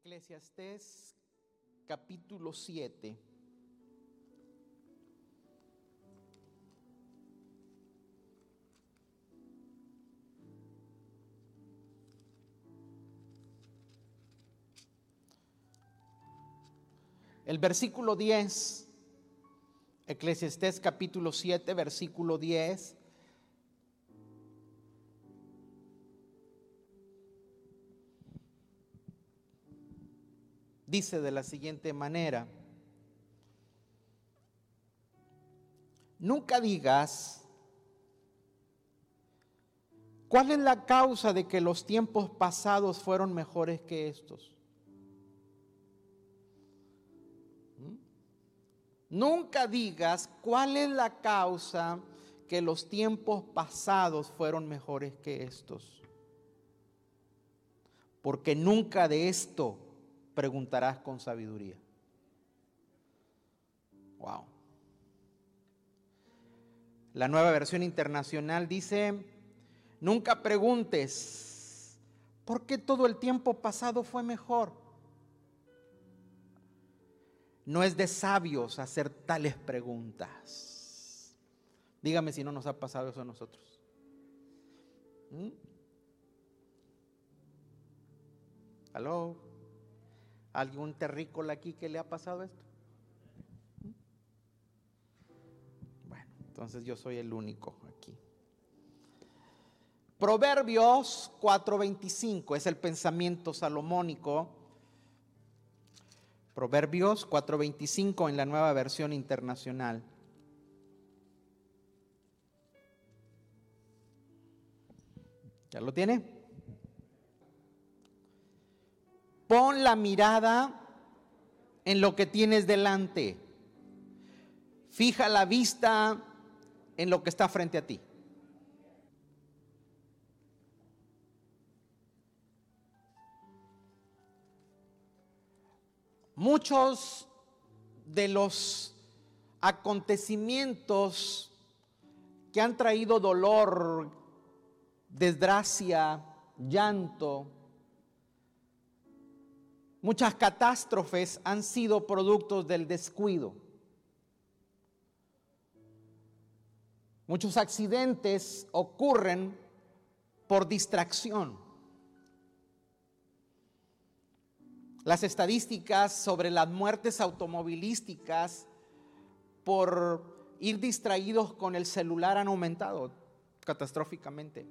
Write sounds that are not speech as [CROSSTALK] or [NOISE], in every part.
Eclesiastés capítulo 7. El versículo 10, Eclesiastés capítulo 7, versículo 10. Dice de la siguiente manera, nunca digas, ¿cuál es la causa de que los tiempos pasados fueron mejores que estos? Nunca digas cuál es la causa que los tiempos pasados fueron mejores que estos. Porque nunca de esto preguntarás con sabiduría. Wow. La nueva versión internacional dice, nunca preguntes, ¿por qué todo el tiempo pasado fue mejor? No es de sabios hacer tales preguntas. Dígame si no nos ha pasado eso a nosotros. ¿Mm? ¿Aló? ¿Algún terrícola aquí que le ha pasado esto? Bueno, entonces yo soy el único aquí. Proverbios 4:25 es el pensamiento salomónico Proverbios 4:25 en la nueva versión internacional. ¿Ya lo tiene? Pon la mirada en lo que tienes delante. Fija la vista en lo que está frente a ti. Muchos de los acontecimientos que han traído dolor, desgracia, llanto, muchas catástrofes han sido productos del descuido. Muchos accidentes ocurren por distracción. Las estadísticas sobre las muertes automovilísticas por ir distraídos con el celular han aumentado catastróficamente.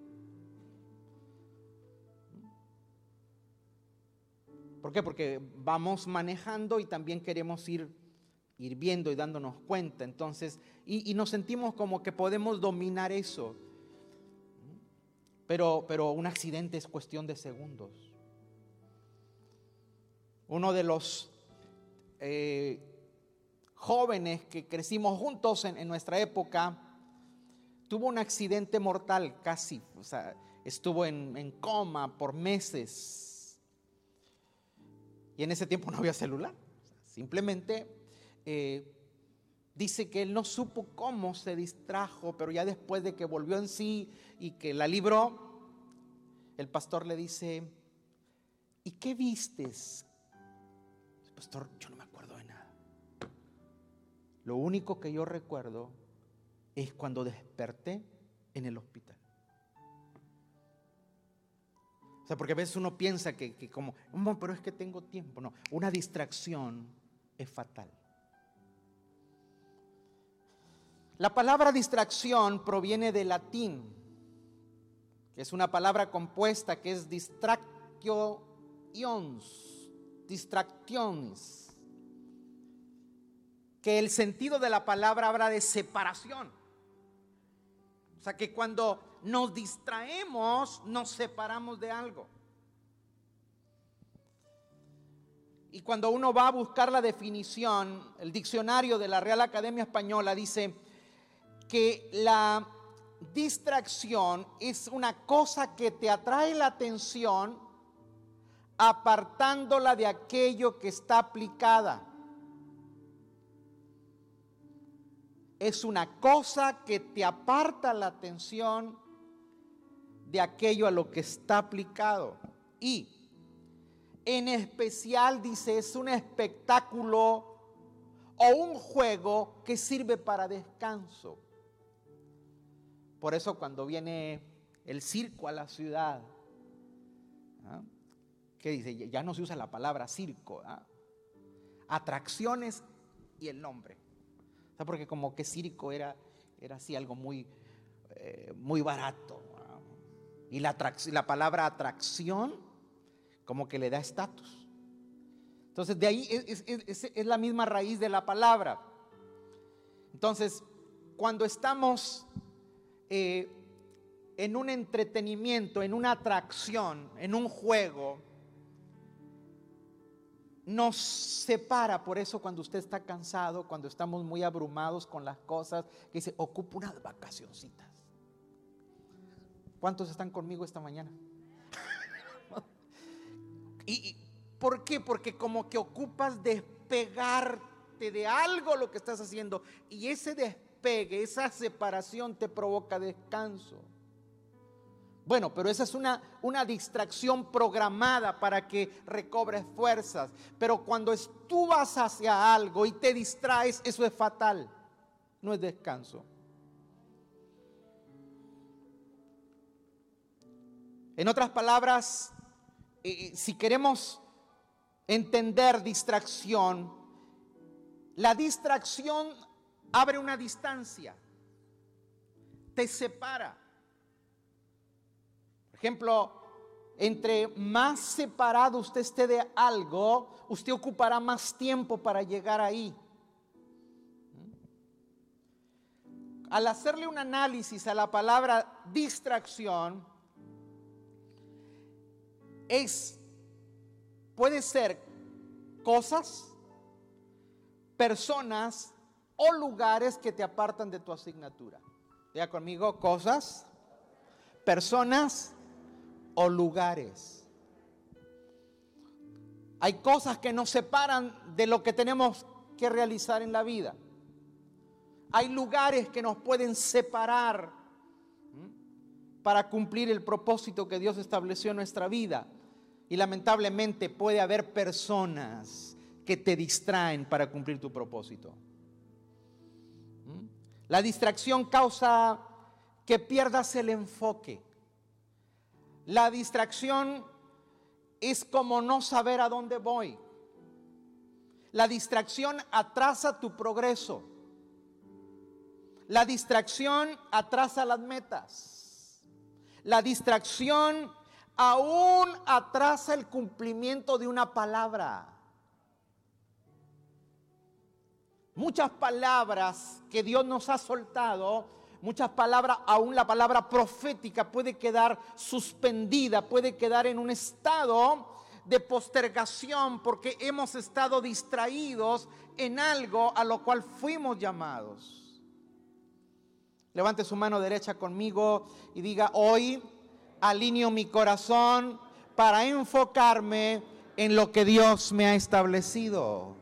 ¿Por qué? Porque vamos manejando y también queremos ir, ir viendo y dándonos cuenta. Entonces, y, nos sentimos como que podemos dominar eso. Pero, pero un accidente es cuestión de segundos. Uno de los eh, jóvenes que crecimos juntos en, nuestra época tuvo un accidente mortal casi, o sea, estuvo en, coma por meses. Y en ese tiempo no había celular. Simplemente eh, dice que él no supo cómo se distrajo, pero ya después de que volvió en sí y que la libró, el pastor le dice, ¿y qué vistes? Pastor, yo no me acuerdo de nada. Lo único que yo recuerdo es cuando desperté en el hospital. O sea, porque a veces uno piensa que, que como, pero es que tengo tiempo. No, una distracción es fatal. La palabra distracción proviene del latín, que es una palabra compuesta que es distractio ions distracciones, que el sentido de la palabra habla de separación. Sea que cuando nos distraemos, nos separamos de algo. Y cuando uno va a buscar la definición, el diccionario de la Real Academia Española dice que la distracción es una cosa que te atrae la atención apartándola de aquello que está aplicada. Es una cosa que te aparta la atención de aquello a lo que está aplicado. Y En especial, dice, es un espectáculo o un juego que sirve para descanso. Por eso cuando viene el circo a la ciudad, ¿ah? ¿qué dice? Ya no se usa la palabra circo. ¿ah? Atracciones y el nombre. Porque como que circo era, era así algo muy, eh, muy barato. Y la, la palabra atracción como que le da estatus. Entonces, de ahí es, la misma raíz de la palabra. Entonces, cuando estamos eh, en un entretenimiento, en una atracción, en un juego, nos separa. Por eso cuando usted está cansado, cuando estamos muy abrumados con las cosas, que dice, ocupa unas vacacioncitas. ¿Cuántos están conmigo esta mañana? [LAUGHS] y, ¿Por qué? Porque como que ocupas despegarte de algo lo que estás haciendo y ese despegue, esa separación te provoca descanso. Bueno, pero esa es una, una distracción programada para que recobres fuerzas. Pero cuando tú vas hacia algo y te distraes, eso es fatal. No es descanso. En otras palabras, eh, si queremos entender distracción, la distracción abre una distancia, te separa. Ejemplo, entre más separado usted esté de algo, usted ocupará más tiempo para llegar ahí. Al hacerle un análisis a la palabra distracción, es Puede ser cosas, personas o lugares que te apartan de tu asignatura. Vea conmigo, cosas, personas o lugares. Hay cosas que nos separan de lo que tenemos que realizar en la vida. Hay lugares que nos pueden separar para cumplir el propósito que Dios estableció en nuestra vida. Y lamentablemente puede haber personas que te distraen para cumplir tu propósito. La distracción causa que pierdas el enfoque. La distracción es como no saber a dónde voy. La distracción atrasa tu progreso. La distracción atrasa las metas. La distracción aún atrasa el cumplimiento de una palabra. Muchas palabras que Dios nos ha soltado, muchas palabras, aún la palabra profética puede quedar suspendida, puede quedar en un estado de postergación porque hemos estado distraídos en algo a lo cual fuimos llamados. Levante su mano derecha conmigo y diga, hoy alineo mi corazón para enfocarme en lo que Dios me ha establecido.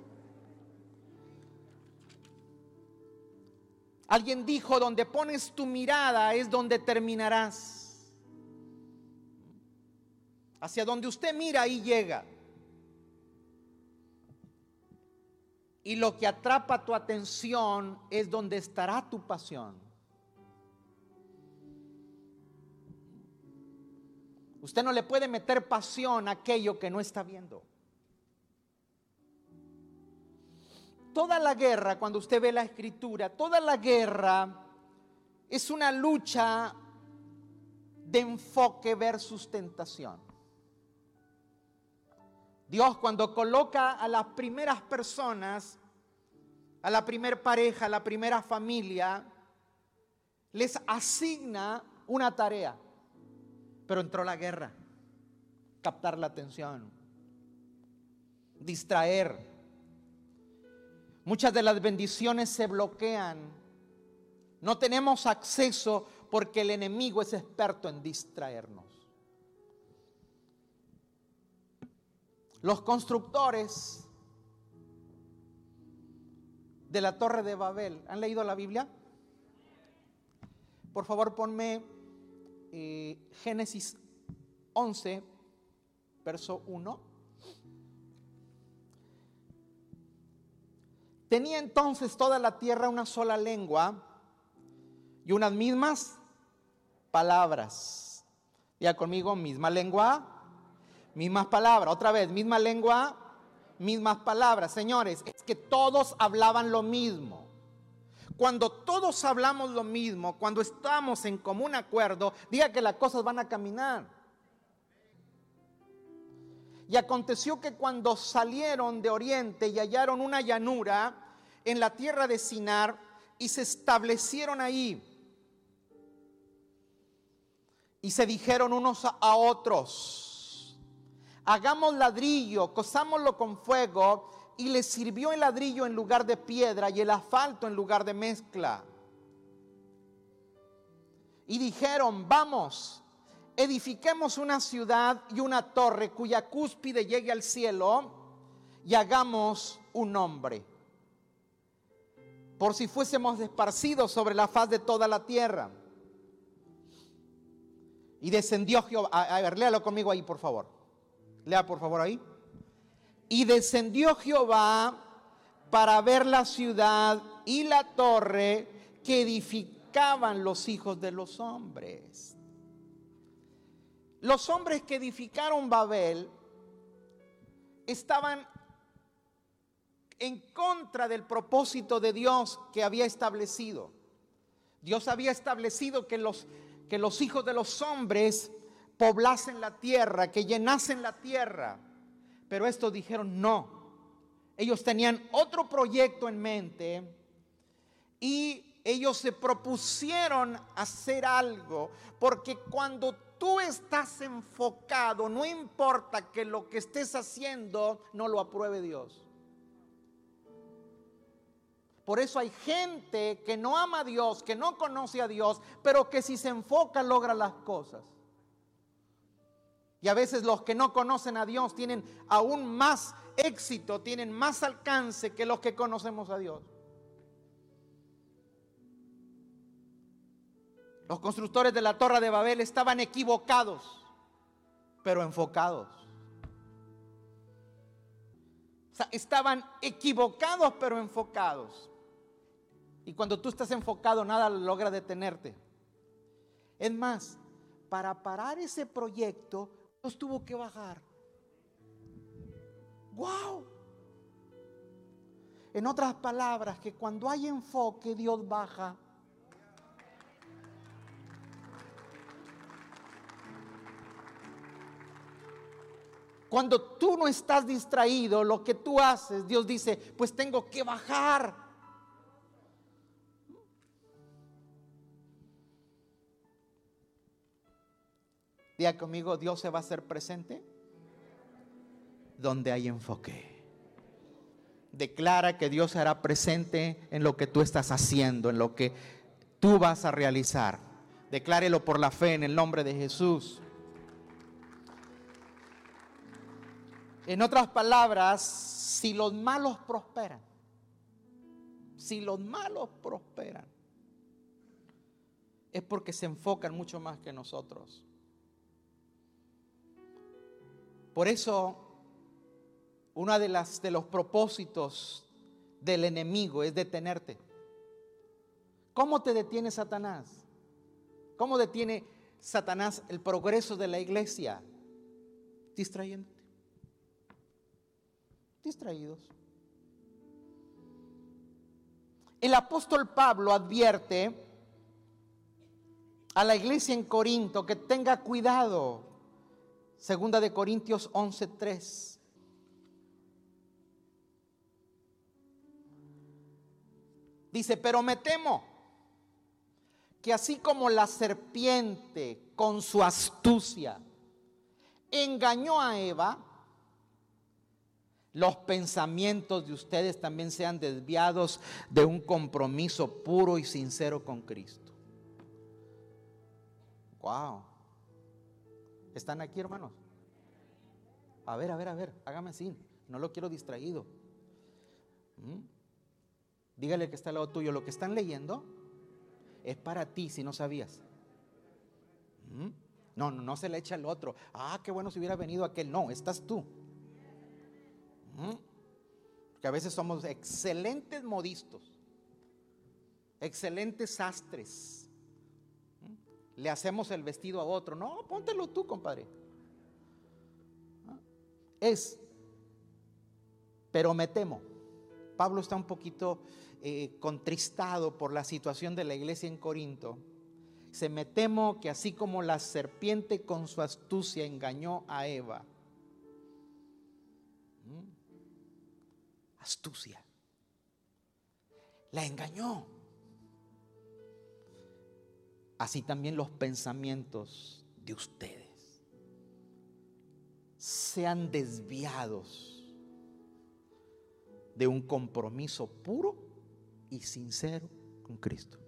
Alguien dijo, donde pones tu mirada es donde terminarás. Hacia donde usted mira, ahí llega. Y lo que atrapa tu atención es donde estará tu pasión. Usted no le puede meter pasión a aquello que no está viendo. Toda la guerra, cuando usted ve la escritura, toda la guerra es una lucha de enfoque versus tentación. Dios cuando coloca a las primeras personas, a la primera pareja, a la primera familia, les asigna una tarea. Pero entró la guerra, captar la atención, distraer. Muchas de las bendiciones se bloquean. No tenemos acceso porque el enemigo es experto en distraernos. Los constructores de la torre de Babel, ¿han leído la Biblia? Por favor, ponme eh, Génesis 11, verso 1. Tenía entonces toda la tierra una sola lengua y unas mismas palabras. Ya conmigo, misma lengua, mismas palabras. Otra vez, misma lengua, mismas palabras. Señores, es que todos hablaban lo mismo. Cuando todos hablamos lo mismo, cuando estamos en común acuerdo, diga que las cosas van a caminar. Y aconteció que cuando salieron de oriente y hallaron una llanura en la tierra de Sinar y se establecieron ahí, y se dijeron unos a otros, hagamos ladrillo, cosámoslo con fuego, y les sirvió el ladrillo en lugar de piedra y el asfalto en lugar de mezcla. Y dijeron, vamos, edifiquemos una ciudad y una torre cuya cúspide llegue al cielo y hagamos un nombre. Por si fuésemos esparcidos sobre la faz de toda la tierra. Y descendió Jehová. A, ver, léalo conmigo ahí, por favor. Lea, por favor, ahí. Y descendió Jehová para ver la ciudad y la torre que edificaban los hijos de los hombres. Los hombres que edificaron Babel estaban en contra del propósito de Dios que había establecido. Dios había establecido que los que los hijos de los hombres poblasen la tierra, que llenasen la tierra. Pero estos dijeron no. Ellos tenían otro proyecto en mente y ellos se propusieron hacer algo, porque cuando tú estás enfocado, no importa que lo que estés haciendo no lo apruebe Dios. Por eso hay gente que no ama a Dios, que no conoce a Dios, pero que si se enfoca logra las cosas. Y a veces los que no conocen a Dios tienen aún más éxito, tienen más alcance que los que conocemos a Dios. Los constructores de la Torre de Babel estaban equivocados, pero enfocados. O sea, estaban equivocados, pero enfocados. Y cuando tú estás enfocado, nada logra detenerte. Es más, para parar ese proyecto, Dios tuvo que bajar. ¡Wow! En otras palabras, que cuando hay enfoque, Dios baja. Cuando tú no estás distraído, lo que tú haces, Dios dice, pues tengo que bajar. Conmigo, Dios se va a hacer presente donde hay enfoque. Declara que Dios se hará presente en lo que tú estás haciendo, en lo que tú vas a realizar. Declárelo por la fe en el nombre de Jesús. En otras palabras, si los malos prosperan, si los malos prosperan, es porque se enfocan mucho más que nosotros. Por eso, uno de, las, de los propósitos del enemigo es detenerte. ¿Cómo te detiene Satanás? ¿Cómo detiene Satanás el progreso de la iglesia? Distrayéndote. Distraídos. El apóstol Pablo advierte a la iglesia en Corinto que tenga cuidado Segunda de Corintios 11:3. Dice, pero me temo que así como la serpiente con su astucia engañó a Eva, los pensamientos de ustedes también sean desviados de un compromiso puro y sincero con Cristo. Wow. ¿Están aquí, hermanos? A ver, a ver, a ver, hágame así. No lo quiero distraído. ¿Mm? Dígale que está al lado tuyo. Lo que están leyendo es para ti si no sabías. ¿Mm? No, no, no se le echa al otro. Ah, qué bueno si hubiera venido aquel. No, estás tú. ¿Mm? que a veces somos excelentes modistos, excelentes sastres. Le hacemos el vestido a otro. No, póntelo tú, compadre. Es, pero me temo. Pablo está un poquito eh, contristado por la situación de la iglesia en Corinto. Se me temo que así como la serpiente con su astucia engañó a Eva, astucia. La engañó. Así también los pensamientos de ustedes sean desviados de un compromiso puro y sincero con Cristo.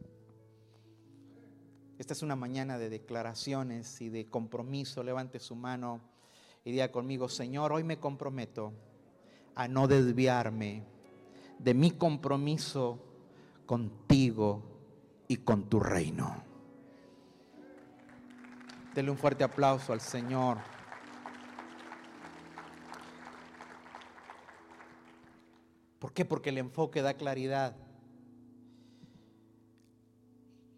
Esta es una mañana de declaraciones y de compromiso. Levante su mano y diga conmigo, Señor, hoy me comprometo a no desviarme de mi compromiso contigo y con tu reino. Dele un fuerte aplauso al Señor. ¿Por qué? Porque el enfoque da claridad.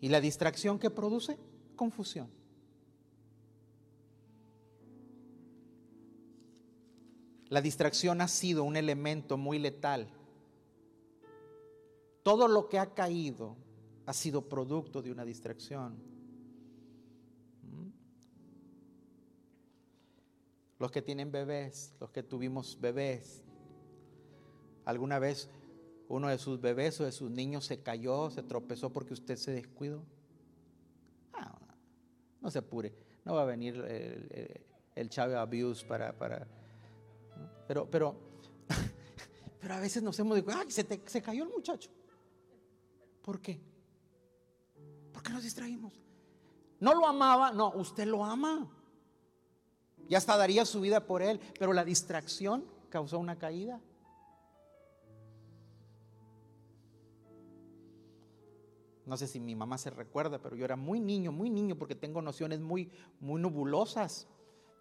¿Y la distracción que produce? Confusión. La distracción ha sido un elemento muy letal. Todo lo que ha caído ha sido producto de una distracción. Los que tienen bebés, los que tuvimos bebés, alguna vez uno de sus bebés o de sus niños se cayó, se tropezó porque usted se descuidó. Ah, no se apure, no va a venir el, el, abuse para, para pero, pero, [LAUGHS] pero a veces nos hemos dicho, ay, se, se cayó el muchacho. ¿Por qué? ¿Por qué nos distraímos? No lo amaba, no, usted lo ama. Ya hasta daría su vida por él, pero la distracción causó una caída. No sé si mi mamá se recuerda, pero yo era muy niño, muy niño, porque tengo nociones muy, muy nebulosas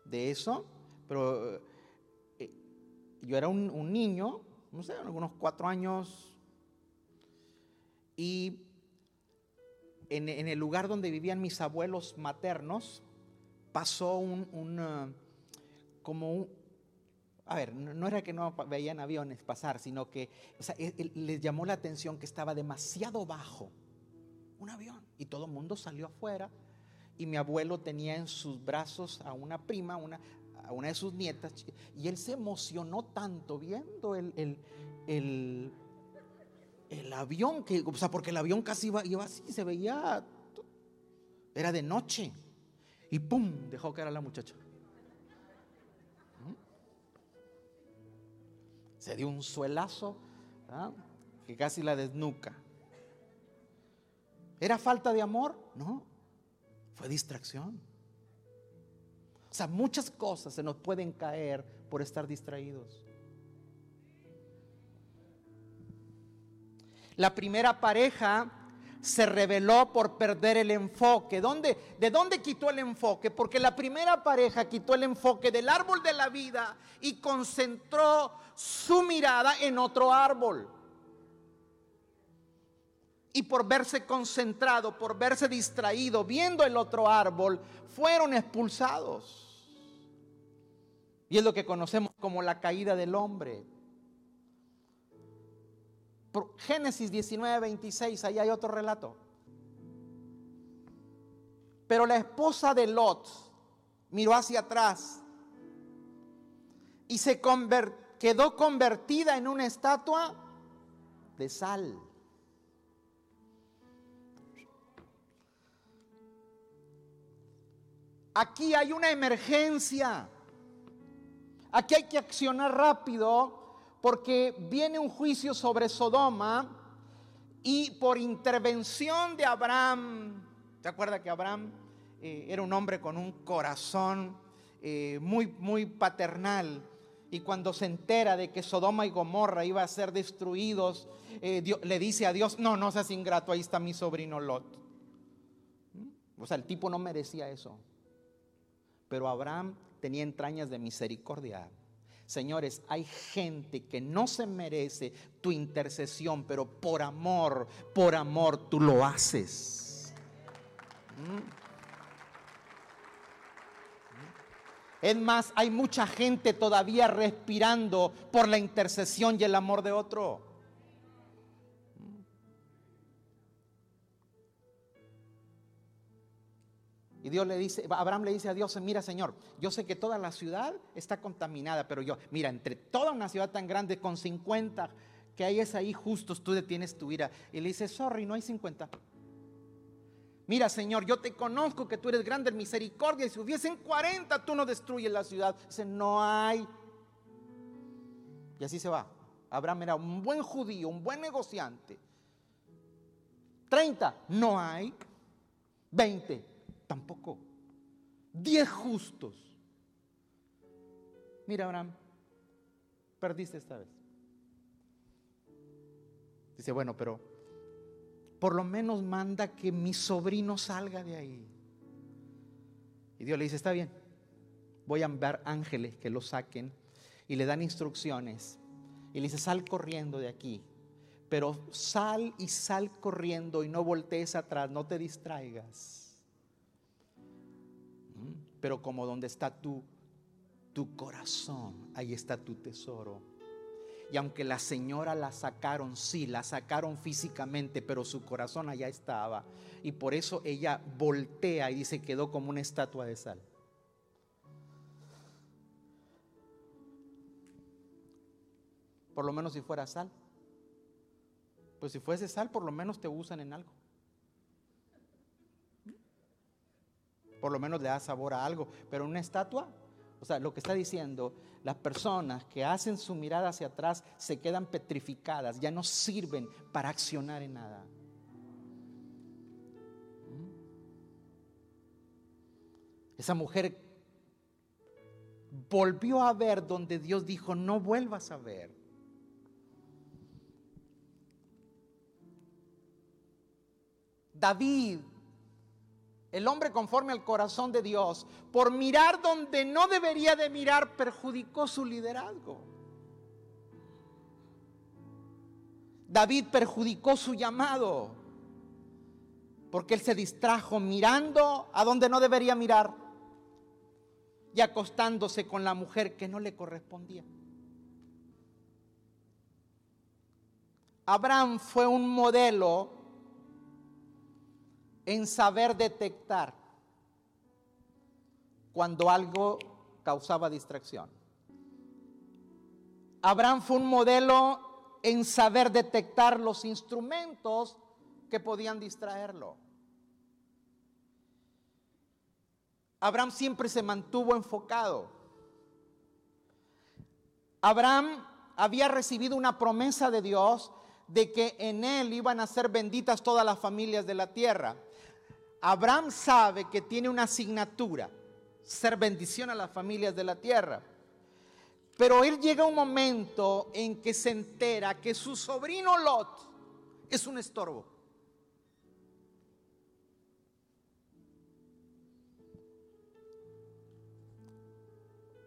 de eso. Pero yo era un, niño, no sé, algunos cuatro años, y en, el lugar donde vivían mis abuelos maternos, pasó un, uh, como un, a ver, no, era que no veían aviones pasar, sino que les llamó la atención que estaba demasiado bajo un avión y todo el mundo salió afuera y mi abuelo tenía en sus brazos a una prima, una, a una de sus nietas y él se emocionó tanto viendo el, el, avión, que, o sea, porque el avión casi iba, iba así, se veía, era de noche y ¡pum! dejó caer a la muchacha. ¿Mm? Se dio un suelazo ¿ah? que casi la desnuca. ¿Era falta de amor? No, fue distracción. O sea, muchas cosas se nos pueden caer por estar distraídos. La primera pareja se reveló por perder el enfoque. ¿De dónde quitó el enfoque? Porque la primera pareja quitó el enfoque del árbol de la vida y concentró su mirada en otro árbol. Y por verse concentrado, por verse distraído, viendo el otro árbol, fueron expulsados. Y es lo que conocemos como la caída del hombre. Génesis 19, 26, ahí hay otro relato. Pero la esposa de Lot miró hacia atrás y se quedó convertida en una estatua de sal. Aquí hay una emergencia. Aquí hay que accionar rápido porque viene un juicio sobre Sodoma y por intervención de Abraham, ¿te acuerdas que Abraham eh, era un hombre con un corazón eh, muy, muy paternal? Y cuando se entera de que Sodoma y Gomorra iba a ser destruidos, eh, le dice a Dios, no, no seas ingrato, ahí está mi sobrino Lot. ¿Mm? O sea, el tipo no merecía eso. Pero Abraham tenía entrañas de misericordia. Señores, hay gente que no se merece tu intercesión, pero por amor, por amor tú lo haces. ¿Mm? Es más, hay mucha gente todavía respirando por la intercesión y el amor de otro. Y Dios le dice, Abraham le dice a Dios, mira Señor, yo sé que toda la ciudad está contaminada, pero yo, mira, entre toda una ciudad tan grande con 50 que hay es ahí justos, tú detienes tu ira. Y le dice, sorry, no hay 50. Mira, Señor, yo te conozco que tú eres grande en misericordia y si hubiesen 40, tú no destruyes la ciudad. Dice, no hay. Y así se va. Abraham era un buen judío, un buen negociante. 30, no hay. 20, tampoco. 10 justos. Mira, Abraham, perdiste esta vez. Dice, bueno, pero por lo menos manda que mi sobrino salga de ahí. Y Dios le dice, está bien, voy a enviar ángeles que lo saquen y le dan instrucciones. Y le dice, sal corriendo de aquí, pero sal y sal corriendo y no voltees atrás, no te distraigas. Pero como donde está tu, tu corazón, ahí está tu tesoro. Y aunque la señora la sacaron, sí, la sacaron físicamente, pero su corazón allá estaba. Y por eso ella voltea y dice, quedó como una estatua de sal. Por lo menos si fuera sal. Pues si fuese sal, por lo menos te usan en algo. Por lo menos le da sabor a algo. Pero una estatua, o sea, lo que está diciendo, las personas que hacen su mirada hacia atrás se quedan petrificadas, ya no sirven para accionar en nada. ¿Mm? Esa mujer volvió a ver donde Dios dijo, no vuelvas a ver. David el hombre conforme al corazón de Dios, por mirar donde no debería de mirar, perjudicó su liderazgo. David perjudicó su llamado, porque él se distrajo mirando a donde no debería mirar y acostándose con la mujer que no le correspondía. Abraham fue un modelo en saber detectar cuando algo causaba distracción. Abraham fue un modelo en saber detectar los instrumentos que podían distraerlo. Abraham siempre se mantuvo enfocado. Abraham había recibido una promesa de Dios de que en él iban a ser benditas todas las familias de la tierra. Abraham sabe que tiene una asignatura, ser bendición a las familias de la tierra. Pero él llega un momento en que se entera que su sobrino Lot es un estorbo.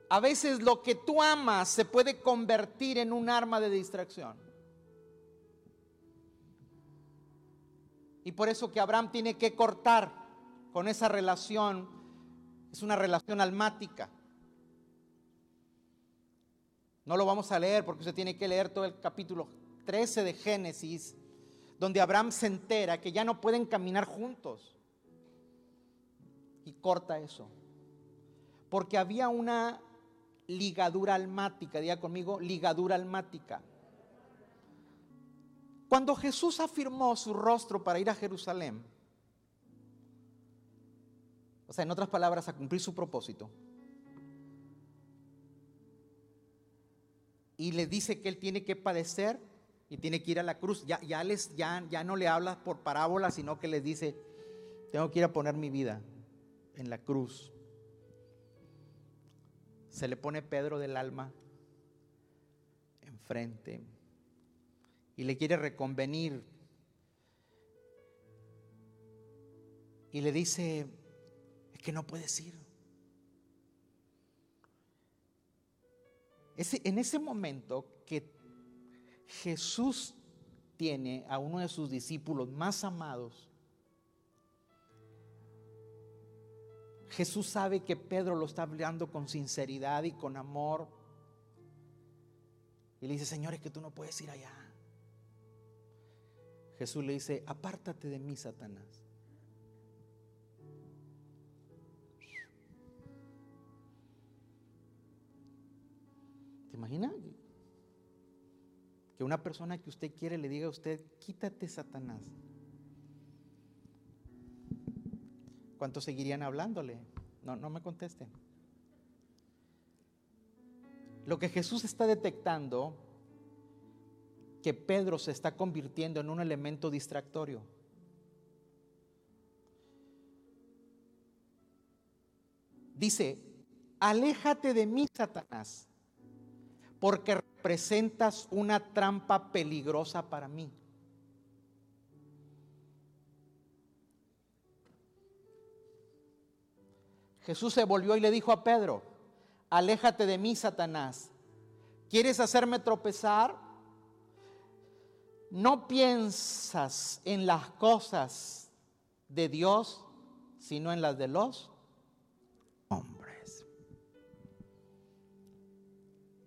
A veces lo que tú amas se puede convertir en un arma de distracción. Y por eso que Abraham tiene que cortar con esa relación. Es una relación almática. No lo vamos a leer porque usted tiene que leer todo el capítulo 13 de Génesis, donde Abraham se entera que ya no pueden caminar juntos. Y corta eso. Porque había una ligadura almática, diga conmigo, ligadura almática. Cuando Jesús afirmó su rostro para ir a Jerusalén, o sea, en otras palabras, a cumplir su propósito, y le dice que él tiene que padecer y tiene que ir a la cruz, ya, ya, les, ya, ya no le habla por parábola, sino que les dice, tengo que ir a poner mi vida en la cruz. Se le pone Pedro del alma enfrente y le quiere reconvenir. Y le dice, es que no puedes ir. En ese momento que Jesús tiene a uno de sus discípulos más amados, Jesús sabe que Pedro lo está hablando con sinceridad y con amor. Y le dice, Señor, es que tú no puedes ir allá. Jesús le dice, apártate de mí, Satanás. ¿Te imaginas? Que una persona que usted quiere le diga a usted, quítate, Satanás. ¿Cuántos seguirían hablándole? No, no me contesten. Lo que Jesús está detectando, que Pedro se está convirtiendo en un elemento distractorio. Dice, aléjate de mí, Satanás, porque representas una trampa peligrosa para mí. Jesús se volvió y le dijo a Pedro, aléjate de mí, Satanás. ¿Quieres hacerme tropezar? No piensas en las cosas de Dios, sino en las de los hombres.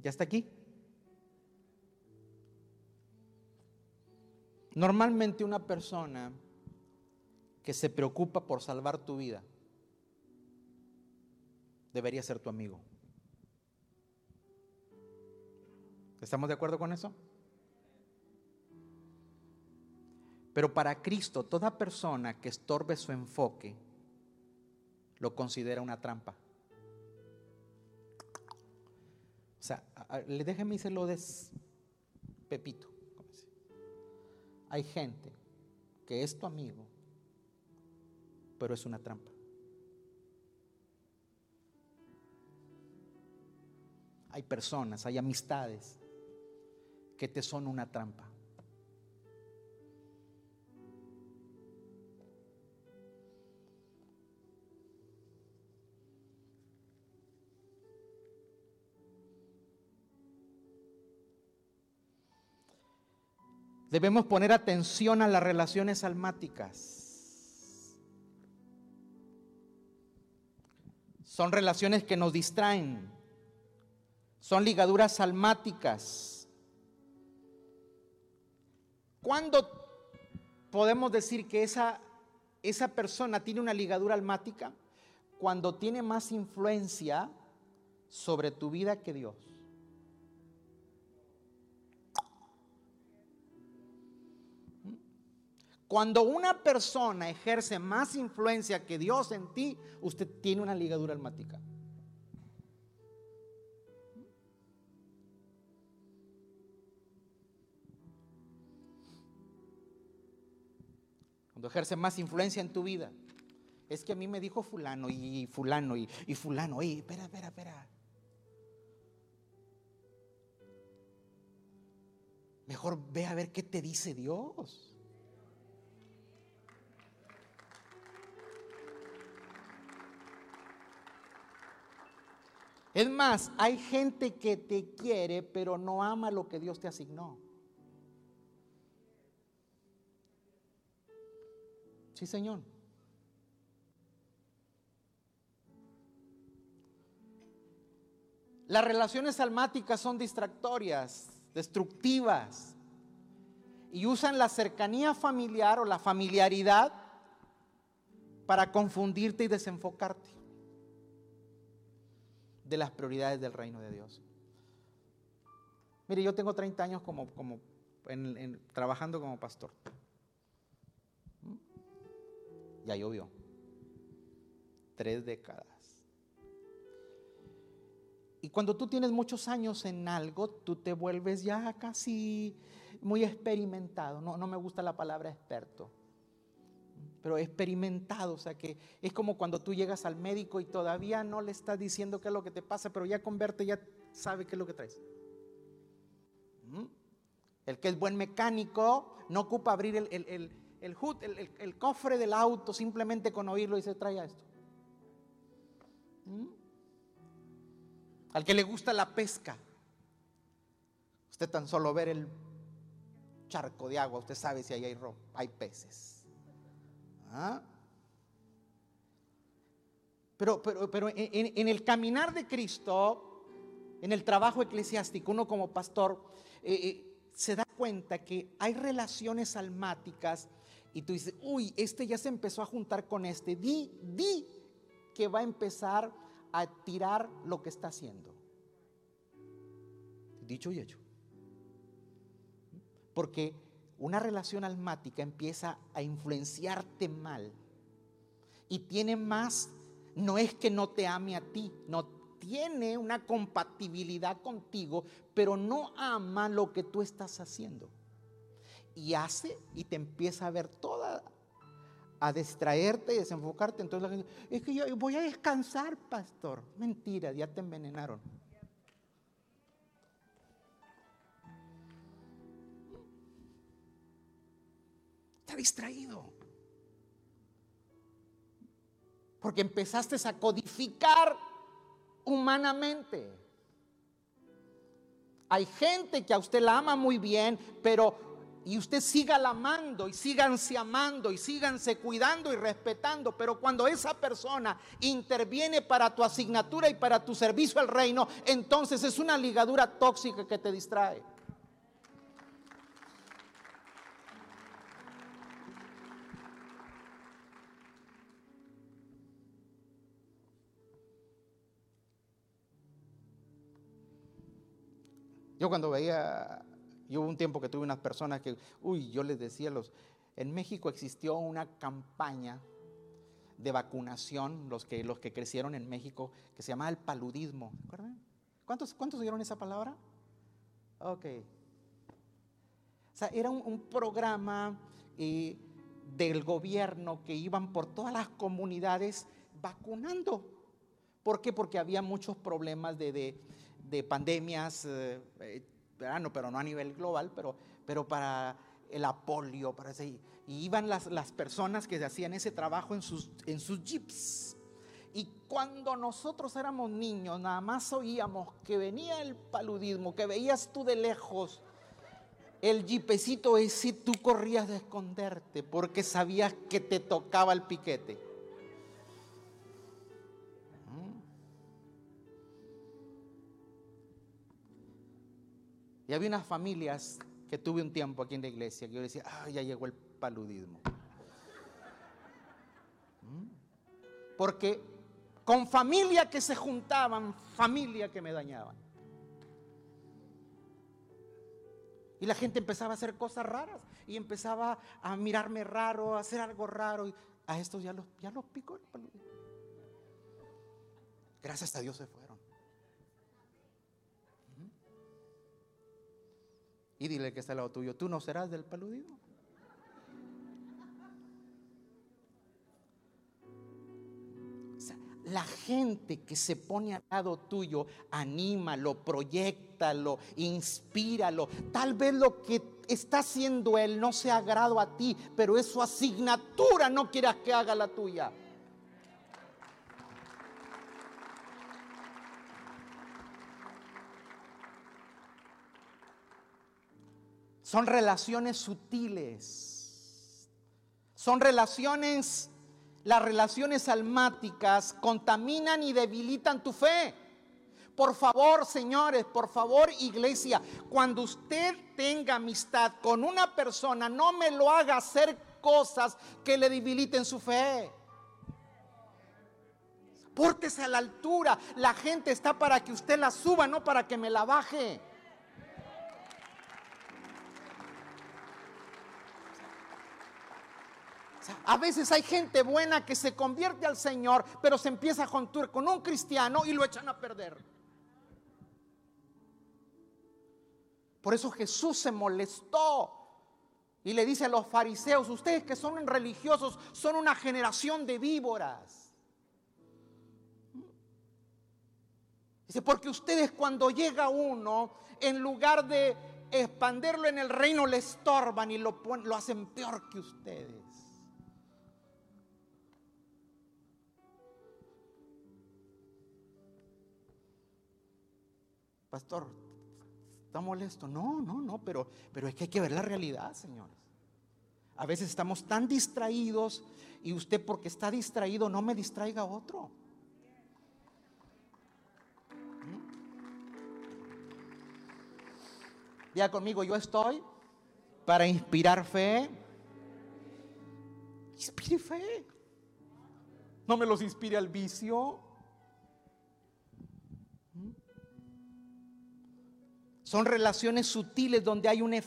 ¿Ya está aquí? Normalmente una persona que se preocupa por salvar tu vida debería ser tu amigo. ¿Estamos de acuerdo con eso? Pero para Cristo, toda persona que estorbe su enfoque lo considera una trampa. O sea, déjeme lo de Pepito. Hay gente que es tu amigo, pero es una trampa. Hay personas, hay amistades que te son una trampa. Debemos poner atención a las relaciones almáticas. Son relaciones que nos distraen. Son ligaduras almáticas. ¿Cuándo podemos decir que esa, esa persona tiene una ligadura almática? Cuando tiene más influencia sobre tu vida que Dios. Cuando una persona ejerce más influencia que Dios en ti, usted tiene una ligadura almática. Cuando ejerce más influencia en tu vida. Es que a mí me dijo fulano y fulano y, fulano. Oye, espera, espera, espera. Mejor ve a ver qué te dice Dios. Es más, hay gente que te quiere, pero no ama lo que Dios te asignó. Sí, Señor. Las relaciones almáticas son distractorias, destructivas, y usan la cercanía familiar o la familiaridad para confundirte y desenfocarte de las prioridades del reino de Dios. Mire, yo tengo 30 años como, como trabajando como pastor. ¿Mm? Ya llovió. Tres décadas. Y cuando tú tienes muchos años en algo, tú te vuelves ya casi muy experimentado. No, no me gusta la palabra experto pero experimentado, o sea que es como cuando tú llegas al médico y todavía no le estás diciendo qué es lo que te pasa, pero ya con verte ya sabe qué es lo que traes. ¿Mm? El que es buen mecánico no ocupa abrir el, el, el, cofre del auto simplemente con oírlo y se trae esto. ¿Mm? Al que le gusta la pesca, Usted tan solo ver el charco de agua, usted sabe si ahí hay, hay peces. ¿Ah? Pero, pero, pero en, el caminar de Cristo, en el trabajo eclesiástico, uno como pastor, eh, eh, se da cuenta que hay relaciones almáticas y tú dices, uy, este ya se empezó a juntar con este, di, di que va a empezar a tirar lo que está haciendo. Dicho y hecho. Porque una relación almática empieza a influenciarte mal y tiene más, no es que no te ame a ti, no tiene una compatibilidad contigo, pero no ama lo que tú estás haciendo. Y hace y te empieza a ver toda, a distraerte y desenfocarte. Entonces la gente, es que yo voy a descansar, pastor. Mentira, ya te envenenaron. Distraído. Porque empezaste a codificar humanamente. Hay gente que a usted la ama muy bien, pero y usted siga la amando y síganse amando y síganse cuidando y respetando, pero cuando esa persona interviene para tu asignatura y para tu servicio al reino, entonces es una ligadura tóxica que te distrae. Yo cuando veía, yo hubo un tiempo que tuve unas personas que, uy, yo les decía, los, en México existió una campaña de vacunación, los que, los que crecieron en México, que se llamaba el paludismo. ¿Cuántos, ¿Cuántos oyeron esa palabra? Ok. O sea, era un, programa eh, del gobierno que iban por todas las comunidades vacunando. ¿Por qué? Porque había muchos problemas de pandemias, eh, eh pero no a nivel global, pero, pero para el apolio, para ese, y iban las, las personas que hacían ese trabajo en sus, en sus jeeps. Y cuando nosotros éramos niños, nada más oíamos que venía el paludismo, que veías tú de lejos el jeepecito ese, tú corrías de esconderte porque sabías que te tocaba el piquete. Y había unas familias que tuve un tiempo aquí en la iglesia que yo decía, ah, ya llegó el paludismo. ¿Mm? Porque con familia que se juntaban, familia que me dañaban. Y la gente empezaba a hacer cosas raras y empezaba a mirarme raro, a hacer algo raro. Y a estos ya los, ya los picó el paludismo. Gracias a Dios se fueron. Y dile que está al lado tuyo, tú no serás del paludismo. la gente que se pone al lado tuyo, anímalo, proyectalo, inspíralo. Tal vez lo que está haciendo él no sea agrado a ti, pero es su asignatura, no quieras que haga la tuya. Son relaciones sutiles. Son relaciones, las relaciones almáticas contaminan y debilitan tu fe. Por favor, señores, por favor, iglesia, cuando usted tenga amistad con una persona, no me lo haga hacer cosas que le debiliten su fe. Pórtese a la altura. La gente está para que usted la suba, no para que me la baje. A veces hay gente buena que se convierte al Señor, pero se empieza a juntar con un cristiano y lo echan a perder. Por eso Jesús se molestó y le dice a los fariseos, ustedes que son religiosos son una generación de víboras. Dice, porque ustedes cuando llega uno, en lugar de expanderlo en el reino, le estorban y lo hacen peor que ustedes. Pastor, ¿Está molesto? No, no, no, pero, pero es que hay que ver la realidad, señores. A veces estamos tan distraídos y usted porque está distraído no me distraiga a otro. Ya conmigo, yo estoy para inspirar fe. Inspire fe. No me los inspire al vicio. Son relaciones sutiles donde hay un,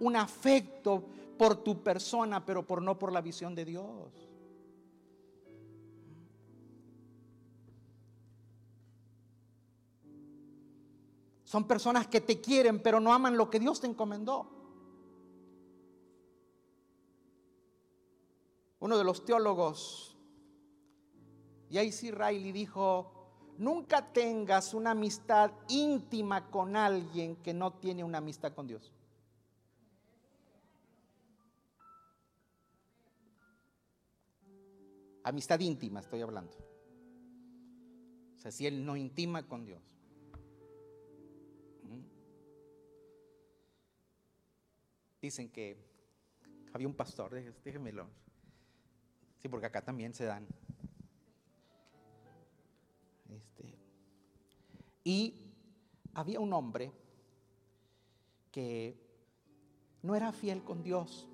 un afecto por tu persona, pero por no por la visión de Dios. Son personas que te quieren, pero no aman lo que Dios te encomendó. Uno de los teólogos, J.C. Riley, dijo, nunca tengas una amistad íntima con alguien que no tiene una amistad con Dios. Amistad íntima estoy hablando. O sea, si él no intima con Dios. Dicen que había un pastor, déjenmelo. Sí, porque acá también se dan. Este, y había un hombre que no era fiel con Dios.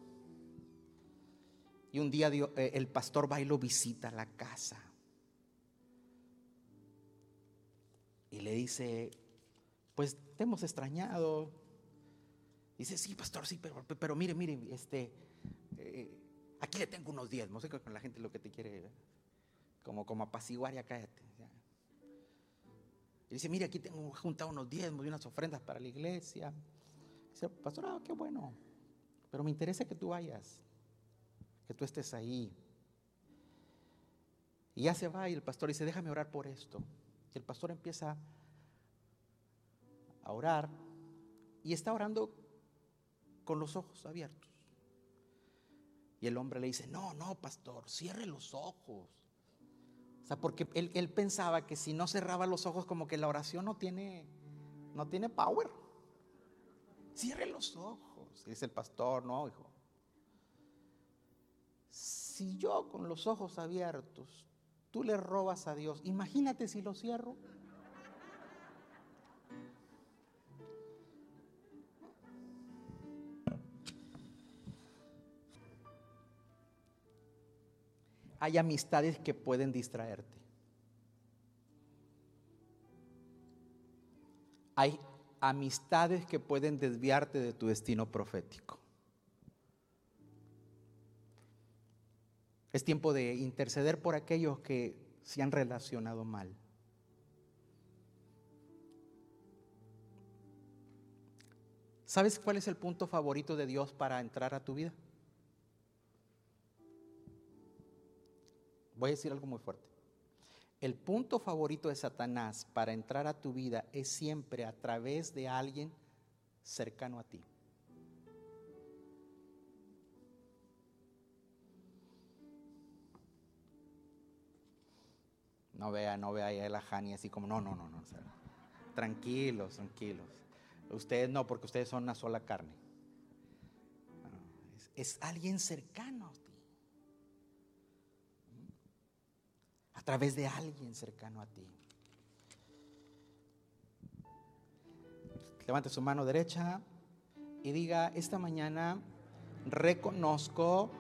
Y un día eh, el pastor va y lo visita a la casa. Y le dice, pues te hemos extrañado, Dice, sí, pastor, sí, pero, pero mire, mire, este, eh, aquí le tengo unos diezmos. Sé con la gente lo que te quiere, como, como apaciguar y cállate. Y dice, mire, aquí tengo juntado unos diezmos y unas ofrendas para la iglesia. Dice, pastor, ah, qué bueno. Pero me interesa que tú vayas, que tú estés ahí. Y ya se va y el pastor dice, déjame orar por esto. Y el pastor empieza a orar y está orando con los ojos abiertos. Y el hombre le dice, no, no, pastor, cierre los ojos. O sea, porque él, pensaba que si no cerraba los ojos, como que la oración no tiene, no tiene power. Cierre los ojos. dice el pastor, no, hijo. Si yo con los ojos abiertos, tú le robas a Dios, imagínate si lo cierro. Hay amistades que pueden distraerte. Hay amistades que pueden desviarte de tu destino profético. Es tiempo de interceder por aquellos que se han relacionado mal. ¿Sabes cuál es el punto favorito de Dios para entrar a tu vida? Voy a decir algo muy fuerte. El punto favorito de Satanás para entrar a tu vida es siempre a través de alguien cercano a ti. No vea, no vea a la Jani así como, no, no, no, no. tranquilos, tranquilos. Ustedes no, porque ustedes son una sola carne. es, es alguien cercano través de alguien cercano a ti. Levante su mano derecha y diga, esta mañana reconozco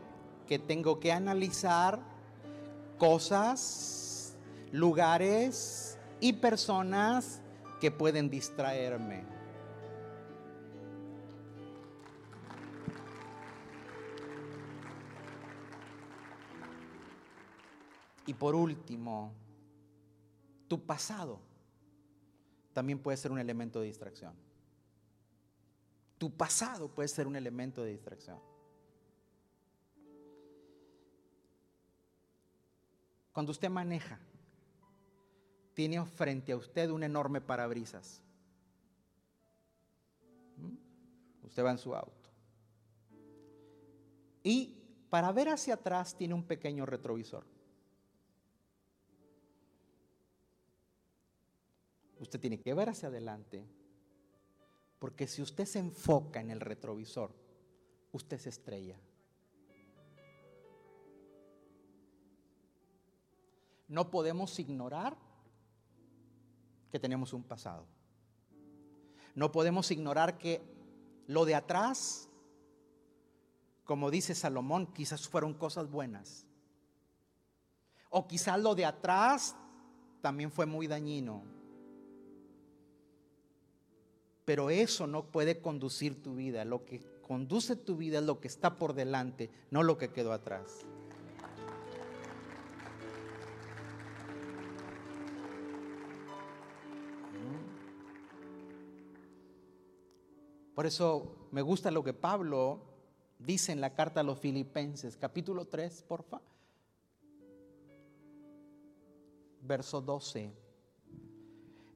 que tengo que analizar cosas, lugares y personas que pueden distraerme. Y por último, tu pasado también puede ser un elemento de distracción. Tu pasado puede ser un elemento de distracción. Cuando usted maneja, tiene frente a usted un enorme parabrisas. ¿Mm? Usted va en su auto. Y para ver hacia atrás tiene un pequeño retrovisor. Usted tiene que ver hacia adelante, Porque si usted se enfoca en el retrovisor, usted se estrella. No podemos ignorar que tenemos un pasado. No podemos ignorar que lo de atrás, como dice Salomón, quizás fueron cosas buenas. O quizás lo de atrás también fue muy dañino. Pero eso no puede conducir tu vida. Lo que conduce tu vida es lo que está por delante, no lo que quedó atrás. Por eso me gusta lo que Pablo dice en la carta a los filipenses, capítulo 3, porfa. Verso 12.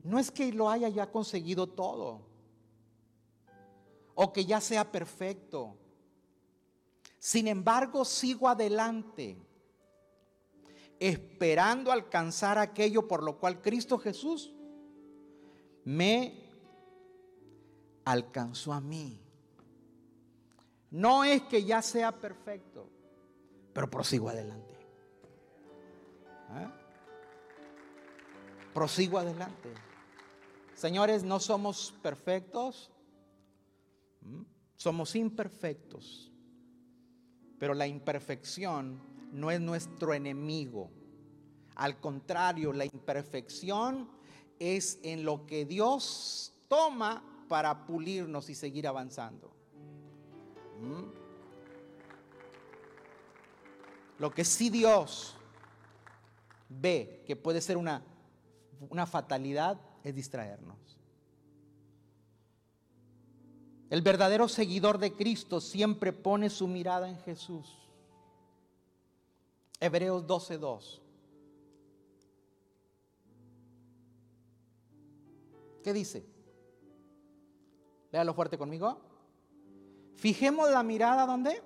No es que lo haya ya conseguido todo o que ya sea perfecto. Sin embargo, sigo adelante, esperando alcanzar aquello por lo cual Cristo Jesús me alcanzó a mí. No es que ya sea perfecto, pero prosigo adelante. ¿Eh? Prosigo adelante. Señores, no somos perfectos, somos imperfectos, pero la imperfección no es nuestro enemigo. Al contrario, la imperfección es en lo que Dios toma para pulirnos y seguir avanzando. ¿Mm? Lo que sí Dios ve que puede ser una, una fatalidad es distraernos. El verdadero seguidor de Cristo siempre pone su mirada en Jesús. Hebreos 12:2. ¿Qué dice? Léalo fuerte conmigo. Fijemos la mirada, ¿dónde?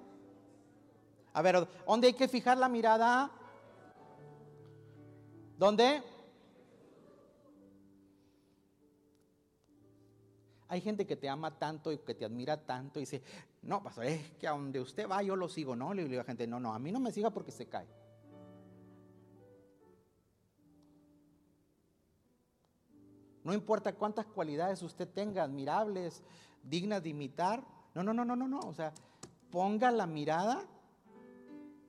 A ver, ¿dónde hay que fijar la mirada? ¿Dónde? Hay gente que te ama tanto y que te admira tanto y dice, no, pastor, es que a donde usted va yo lo sigo, ¿no? Le digo a la gente, no, no, a mí no me siga porque se cae. No importa cuántas cualidades usted tenga, admirables, dignas de imitar. No, no, no, no, no, no. O sea, ponga la mirada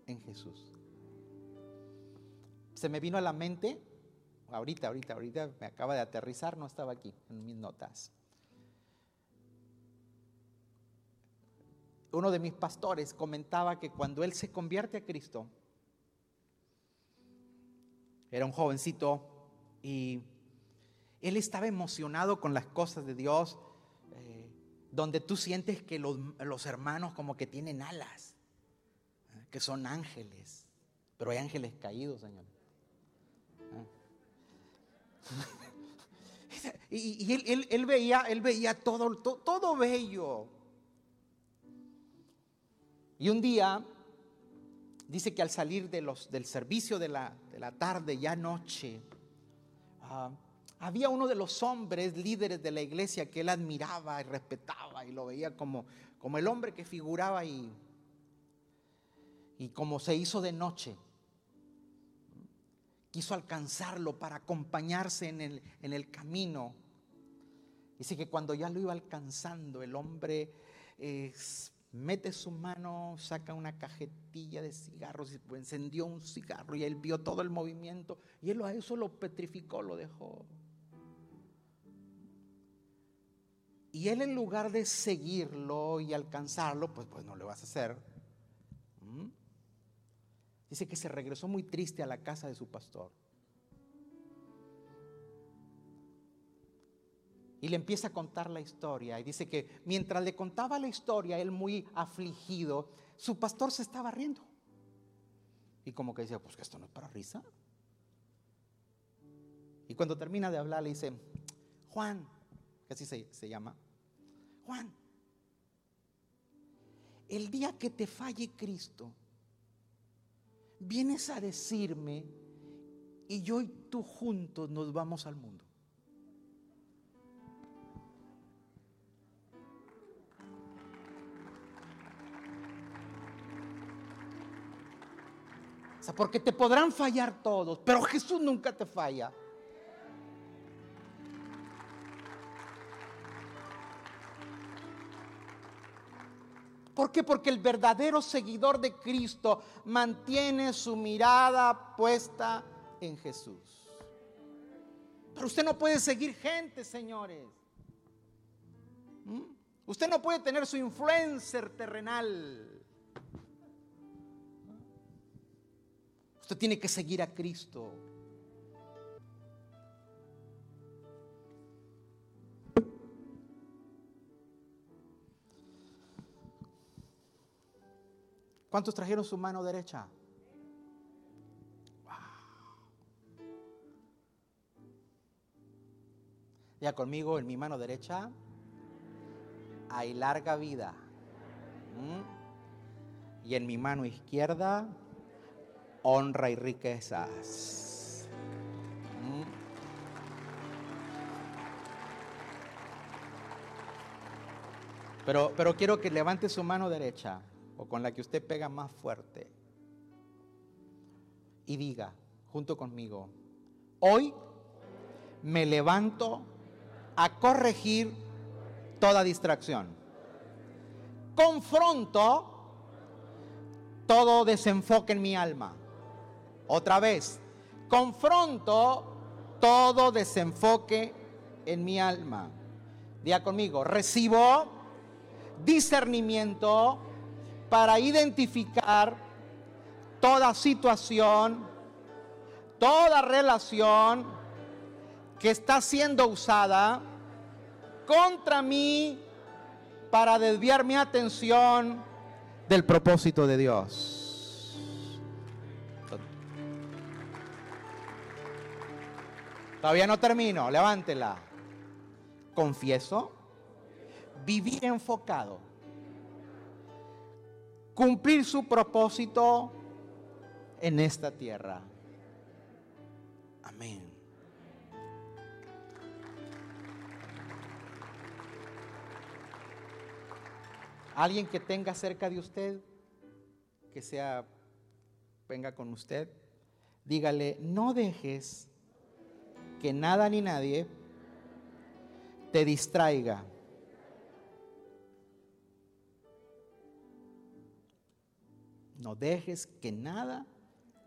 en Jesús. Se me vino a la mente, ahorita, ahorita, ahorita me acaba de aterrizar, no estaba aquí en mis notas. Uno de mis pastores comentaba que cuando él se convierte a Cristo, era un jovencito y él estaba emocionado con las cosas de Dios, eh, donde tú sientes que los, hermanos como que tienen alas, eh, que son ángeles, pero hay ángeles caídos, Señor. Eh. [LAUGHS] y, él, veía, él veía todo, todo, bello. Y un día dice que al salir del servicio de la, la tarde, ya noche, ah, había uno de los hombres líderes de la iglesia que él admiraba y respetaba y lo veía como, como el hombre que figuraba y, y como se hizo de noche. Quiso alcanzarlo para acompañarse en el, en el camino. Dice que cuando ya lo iba alcanzando, el hombre mete su mano, saca una cajetilla de cigarros y encendió un cigarro y él vio todo el movimiento y él a eso lo petrificó, lo dejó. Y él en lugar de seguirlo y alcanzarlo, pues, pues no le vas a hacer. ¿Mm? Dice que se regresó muy triste a la casa de su pastor. Y le empieza a contar la historia. Y dice que mientras le contaba la historia, él muy afligido, su pastor se estaba riendo. Y como que decía, pues que esto no es para risa. Y cuando termina de hablar, le dice, Juan, que así se, se llama, Juan, el día que te falle Cristo, vienes a decirme y yo y tú juntos nos vamos al mundo. Porque te podrán fallar todos, pero Jesús nunca te falla. ¿Por qué? Porque el verdadero seguidor de Cristo mantiene su mirada puesta en Jesús. Pero usted no puede seguir gente, señores. ¿Mm? Usted no puede tener su influencer terrenal. Usted tiene que seguir a Cristo. ¿Cuántos trajeron su mano derecha? Ya conmigo en mi mano derecha hay larga vida. Y en mi mano izquierda honra y riquezas. ¿Mm? Pero, pero quiero que levante su mano derecha o con la que usted pega más fuerte y diga junto conmigo, hoy me levanto a corregir toda distracción. Confronto todo desenfoque en mi alma. Otra vez, confronto todo desenfoque en mi alma. Diga conmigo, recibo discernimiento para identificar toda situación, toda relación que está siendo usada contra mí para desviar mi atención del propósito de Dios. Todavía no termino, levántela. Confieso, vivir enfocado, cumplir su propósito en esta tierra. Amén. Alguien que tenga cerca de usted, que sea, venga con usted, dígale, no dejes que nada ni nadie te distraiga. No dejes que nada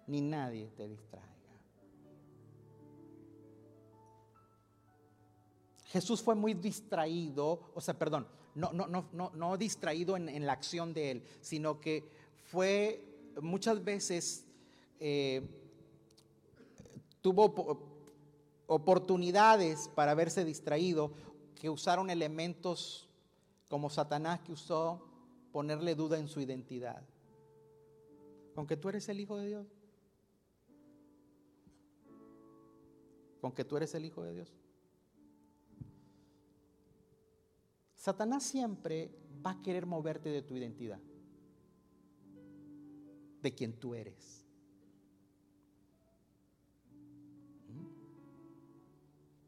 ni nadie te distraiga. Jesús fue muy distraído, o sea, perdón, no, no, no, no, distraído en, la acción de él, sino que fue muchas veces, eh, tuvo oportunidades para verse distraído que usaron elementos como Satanás que usó ponerle duda en su identidad. Con que tú eres el Hijo de Dios. Con que tú eres el Hijo de Dios. Satanás siempre va a querer moverte de tu identidad, de quien tú eres.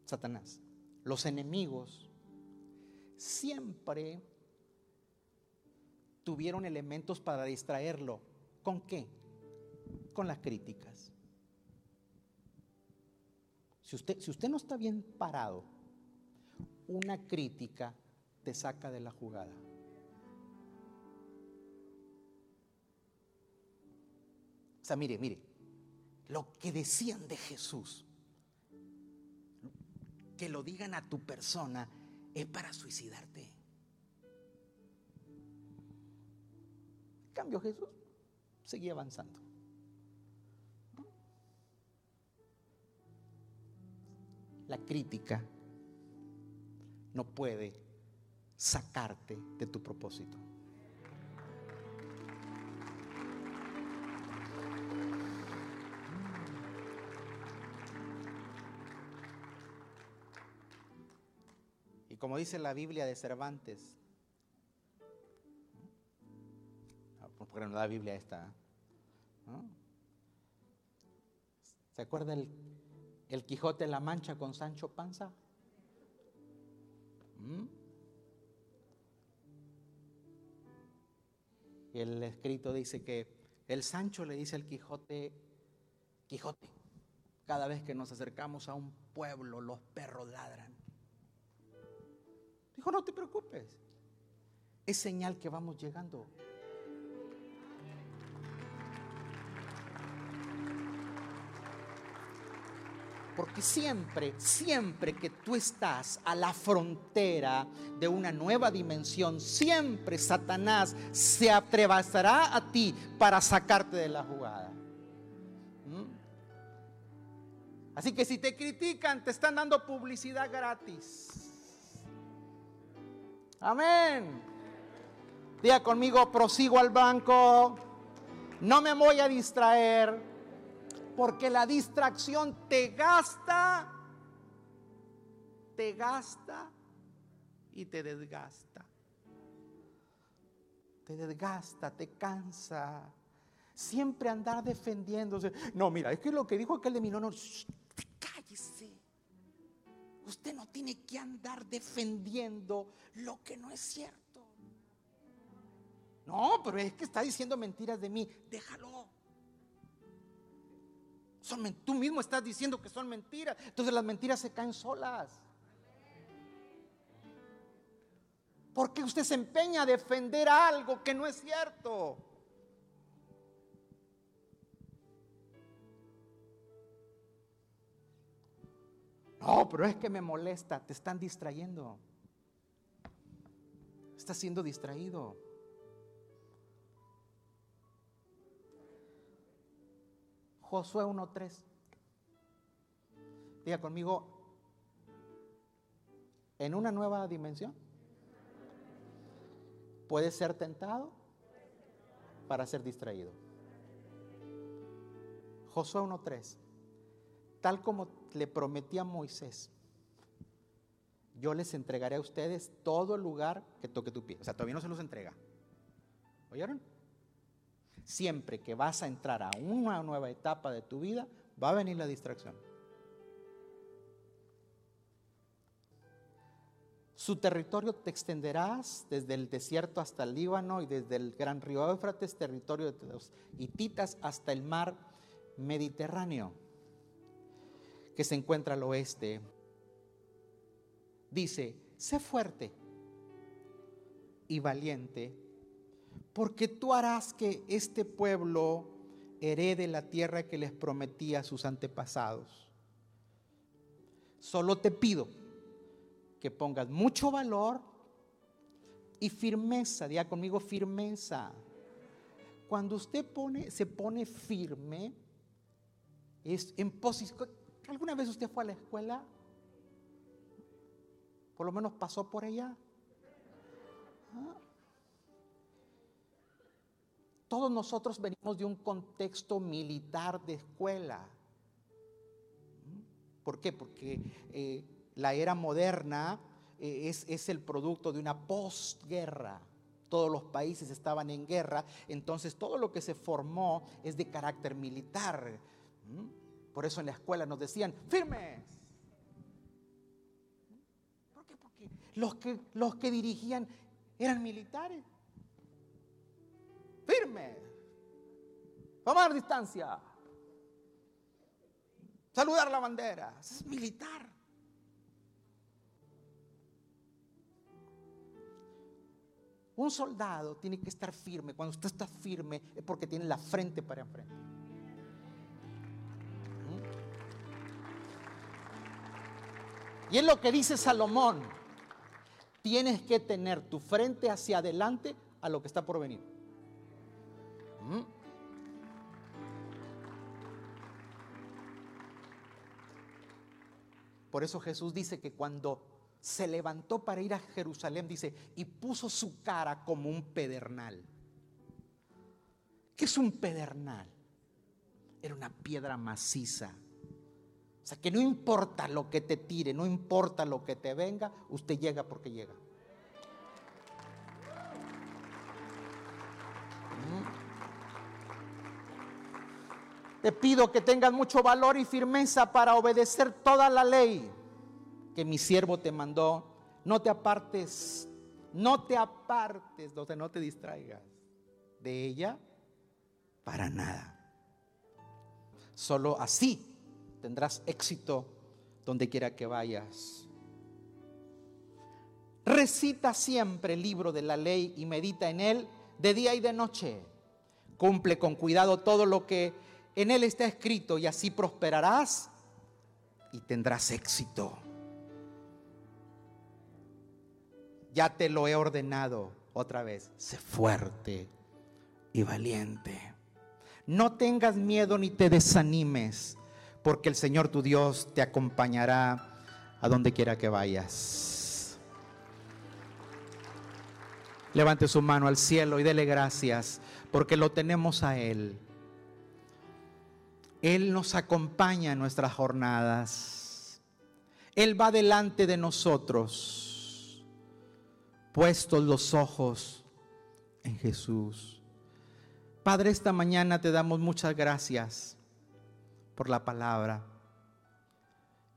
Satanás, los enemigos siempre tuvieron elementos para distraerlo. ¿Con qué? Con las críticas. Si usted, si usted no está bien parado, una crítica te saca de la jugada. O sea, mire, mire, lo que decían de Jesús, que lo digan a tu persona, es para suicidarte. En cambio, Jesús seguía avanzando. La crítica no puede sacarte de tu propósito. Como dice la Biblia de Cervantes, porque no la Biblia esta, ¿se acuerda el, el Quijote en la Mancha con Sancho Panza? ¿Mm? el escrito dice que El Sancho le dice al Quijote, Quijote, cada vez que nos acercamos a un pueblo los perros ladran. Dijo, no te preocupes, es señal que vamos llegando. Porque siempre, siempre que tú estás a la frontera de una nueva dimensión, siempre Satanás se atravesará a ti para sacarte de la jugada. ¿Mm? Así que si te critican, te están dando publicidad gratis. Amén. Diga conmigo, prosigo al banco. No me voy a distraer porque la distracción te gasta, te gasta y te desgasta. Te desgasta, te cansa. Siempre andar defendiéndose. No, mira, es que lo que dijo aquel de mi no, no, cállese. Usted no tiene que andar defendiendo lo que no es cierto. No, pero es que está diciendo mentiras de mí. Déjalo tú mismo estás diciendo que son mentiras. Entonces las mentiras se caen solas. Porque usted se empeña a defender algo que no es cierto. No, pero es que me molesta, te están distrayendo. Estás siendo distraído. Josué 1.3. Diga conmigo, en una nueva dimensión, puedes ser tentado para ser distraído. Josué 1.3. Tal como le prometí a Moisés, yo les entregaré a ustedes todo el lugar que toque tu pie. O sea, todavía no se los entrega. ¿Oyeron? Siempre que vas a entrar a una nueva etapa de tu vida, va a venir la distracción. Su territorio te extenderás desde el desierto hasta el Líbano y desde el gran río Éufrates, territorio de los hititas, hasta el mar Mediterráneo, que se encuentra al oeste. Dice, sé fuerte y valiente porque tú harás que este pueblo herede la tierra que les prometí a sus antepasados. Solo te pido que pongas mucho valor y firmeza, diga conmigo firmeza. Cuando usted pone, se pone firme, es en posición. ¿Alguna vez usted fue a la escuela? Por lo menos pasó por allá. ¿Ah? Todos nosotros venimos de un contexto militar de escuela. ¿Por qué? Porque eh, la era moderna eh, es, es, el producto de una postguerra. Todos los países estaban en guerra, entonces todo lo que se formó es de carácter militar. Por eso en la escuela nos decían, firmes. ¿Por qué? Porque los que, los que dirigían eran militares firme. Tomar distancia. Saludar la bandera. es militar. Un soldado tiene que estar firme. Cuando usted está firme es porque tiene la frente para enfrente. Y es lo que dice Salomón. Tienes que tener tu frente hacia adelante a lo que está por venir. Por eso Jesús dice que cuando se levantó para ir a Jerusalén, dice, y puso su cara como un pedernal. ¿Qué es un pedernal? Era una piedra maciza. O sea, que no importa lo que te tire, no importa lo que te venga, usted llega porque llega. Te pido que tengas mucho valor y firmeza para obedecer toda la ley que mi siervo te mandó. No te apartes, no te apartes, no te distraigas de ella para nada. Solo así tendrás éxito donde quiera que vayas. Recita siempre el libro de la ley y medita en él de día y de noche. Cumple con cuidado todo lo que en él está escrito y así prosperarás y tendrás éxito. Ya te lo he ordenado otra vez. Sé fuerte y valiente. No tengas miedo ni te desanimes, porque el Señor tu Dios te acompañará a donde quiera que vayas. Levante su mano al cielo y dele gracias, porque lo tenemos a Él. Él nos acompaña en nuestras jornadas. Él va delante de nosotros, puestos los ojos en Jesús. Padre, esta mañana te damos muchas gracias por la palabra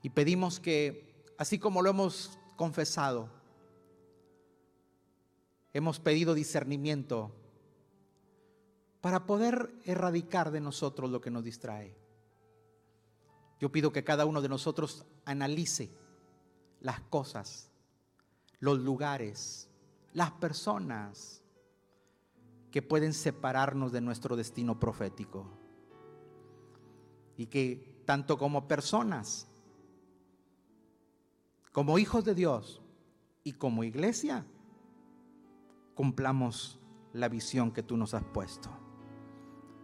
y pedimos que, así como lo hemos confesado, hemos pedido discernimiento para poder erradicar de nosotros lo que nos distrae. Yo pido que cada uno de nosotros analice las cosas, los lugares, las personas que pueden separarnos de nuestro destino profético. Y que tanto como personas, como hijos de Dios y como iglesia, cumplamos la visión que tú nos has puesto.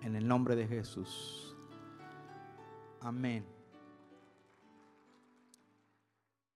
En el nombre de Jesús. Amén.